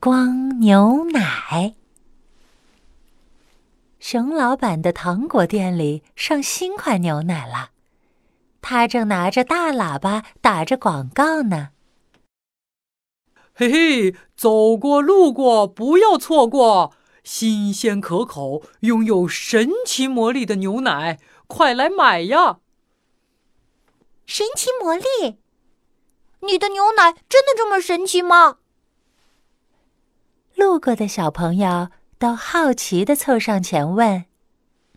光牛奶。熊老板的糖果店里上新款牛奶了，他正拿着大喇叭打着广告呢。嘿嘿，走过路过不要错过，新鲜可口、拥有神奇魔力的牛奶，快来买呀！神奇魔力？你的牛奶真的这么神奇吗？路过的小朋友都好奇的凑上前问：“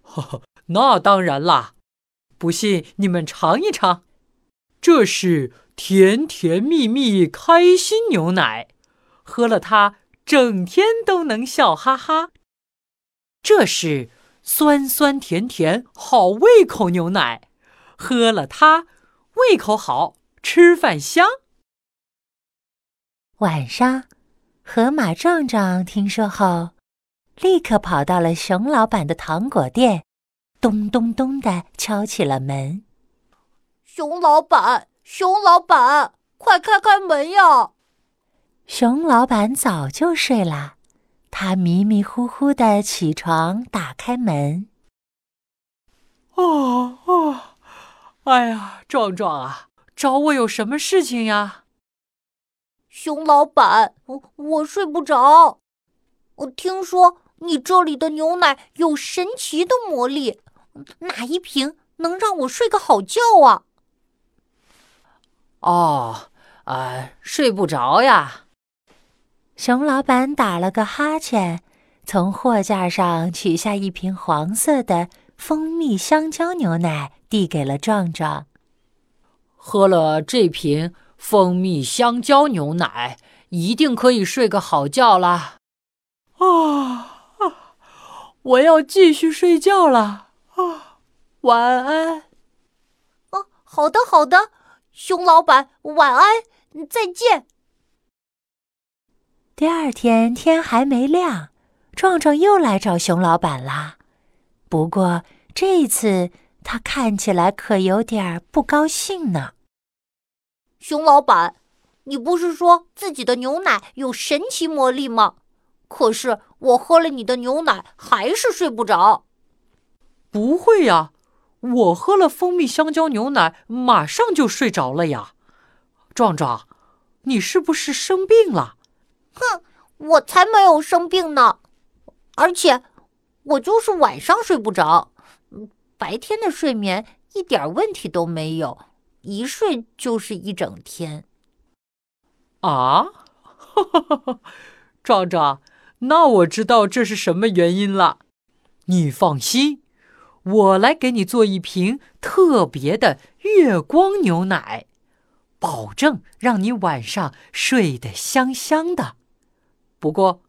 呵呵，那当然啦！不信你们尝一尝，这是。”甜甜蜜蜜开心牛奶，喝了它整天都能笑哈哈。这是酸酸甜甜好胃口牛奶，喝了它胃口好，吃饭香。晚上，河马壮壮听说后，立刻跑到了熊老板的糖果店，咚咚咚的敲起了门。熊老板。熊老板，快开开门呀！熊老板早就睡了，他迷迷糊糊的起床，打开门。哦哦，哎呀，壮壮啊，找我有什么事情呀？熊老板，我我睡不着。我听说你这里的牛奶有神奇的魔力，哪一瓶能让我睡个好觉啊？哦，啊，睡不着呀。熊老板打了个哈欠，从货架上取下一瓶黄色的蜂蜜香蕉牛奶，递给了壮壮。喝了这瓶蜂蜜香蕉牛奶，一定可以睡个好觉啦。啊，我要继续睡觉了。啊，晚安。哦，好的，好的。熊老板，晚安，再见。第二天天还没亮，壮壮又来找熊老板啦。不过这次他看起来可有点不高兴呢。熊老板，你不是说自己的牛奶有神奇魔力吗？可是我喝了你的牛奶还是睡不着。不会呀。我喝了蜂蜜香蕉牛奶，马上就睡着了呀。壮壮，你是不是生病了？哼，我才没有生病呢。而且，我就是晚上睡不着，白天的睡眠一点问题都没有，一睡就是一整天。啊，壮壮，那我知道这是什么原因了。你放心。我来给你做一瓶特别的月光牛奶，保证让你晚上睡得香香的。不过，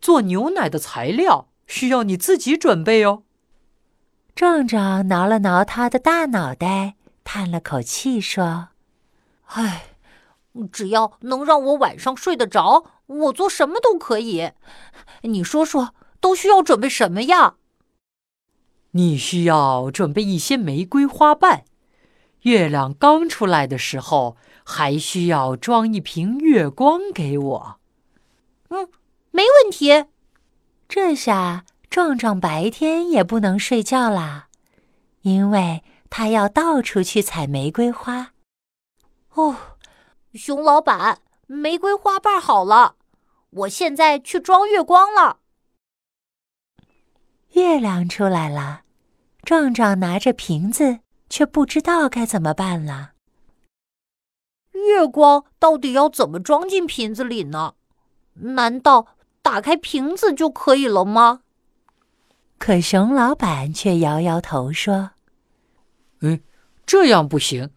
做牛奶的材料需要你自己准备哦。壮壮挠了挠他的大脑袋，叹了口气说：“唉，只要能让我晚上睡得着，我做什么都可以。你说说，都需要准备什么呀？”你需要准备一些玫瑰花瓣。月亮刚出来的时候，还需要装一瓶月光给我。嗯，没问题。这下壮壮白天也不能睡觉啦，因为他要到处去采玫瑰花。哦，熊老板，玫瑰花瓣好了，我现在去装月光了。月亮出来了，壮壮拿着瓶子，却不知道该怎么办了。月光到底要怎么装进瓶子里呢？难道打开瓶子就可以了吗？可熊老板却摇摇头说：“嗯，这样不行。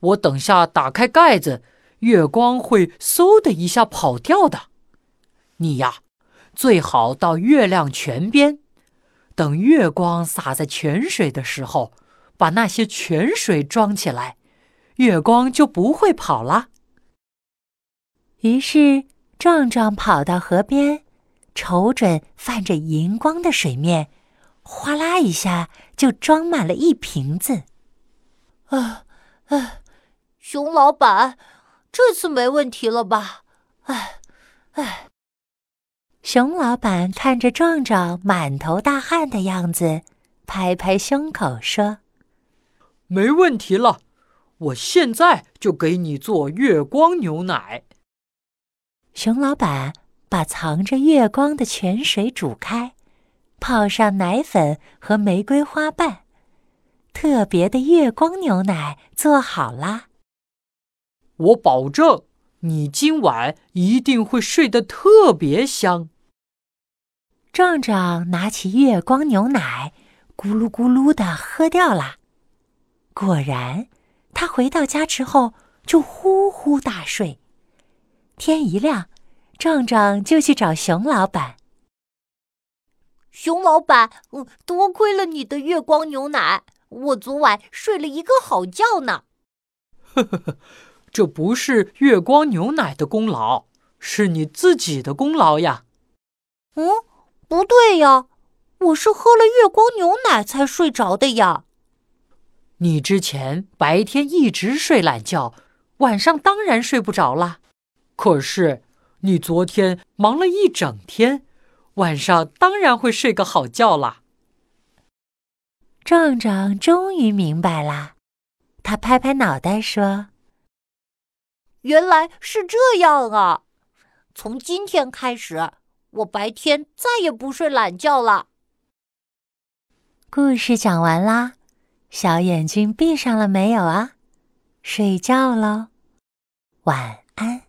我等下打开盖子，月光会嗖的一下跑掉的。你呀，最好到月亮泉边。”等月光洒在泉水的时候，把那些泉水装起来，月光就不会跑了。于是壮壮跑到河边，瞅准泛着银光的水面，哗啦一下就装满了一瓶子。啊哎，熊老板，这次没问题了吧？哎哎。熊老板看着壮壮满头大汗的样子，拍拍胸口说：“没问题了，我现在就给你做月光牛奶。”熊老板把藏着月光的泉水煮开，泡上奶粉和玫瑰花瓣，特别的月光牛奶做好啦。我保证，你今晚一定会睡得特别香。壮壮拿起月光牛奶，咕噜咕噜的喝掉了。果然，他回到家之后就呼呼大睡。天一亮，壮壮就去找熊老板。熊老板，多亏了你的月光牛奶，我昨晚睡了一个好觉呢。呵呵呵，这不是月光牛奶的功劳，是你自己的功劳呀。嗯。不对呀，我是喝了月光牛奶才睡着的呀。你之前白天一直睡懒觉，晚上当然睡不着啦。可是你昨天忙了一整天，晚上当然会睡个好觉啦。壮壮终于明白啦，他拍拍脑袋说：“原来是这样啊！从今天开始。”我白天再也不睡懒觉了。故事讲完啦，小眼睛闭上了没有啊？睡觉喽，晚安。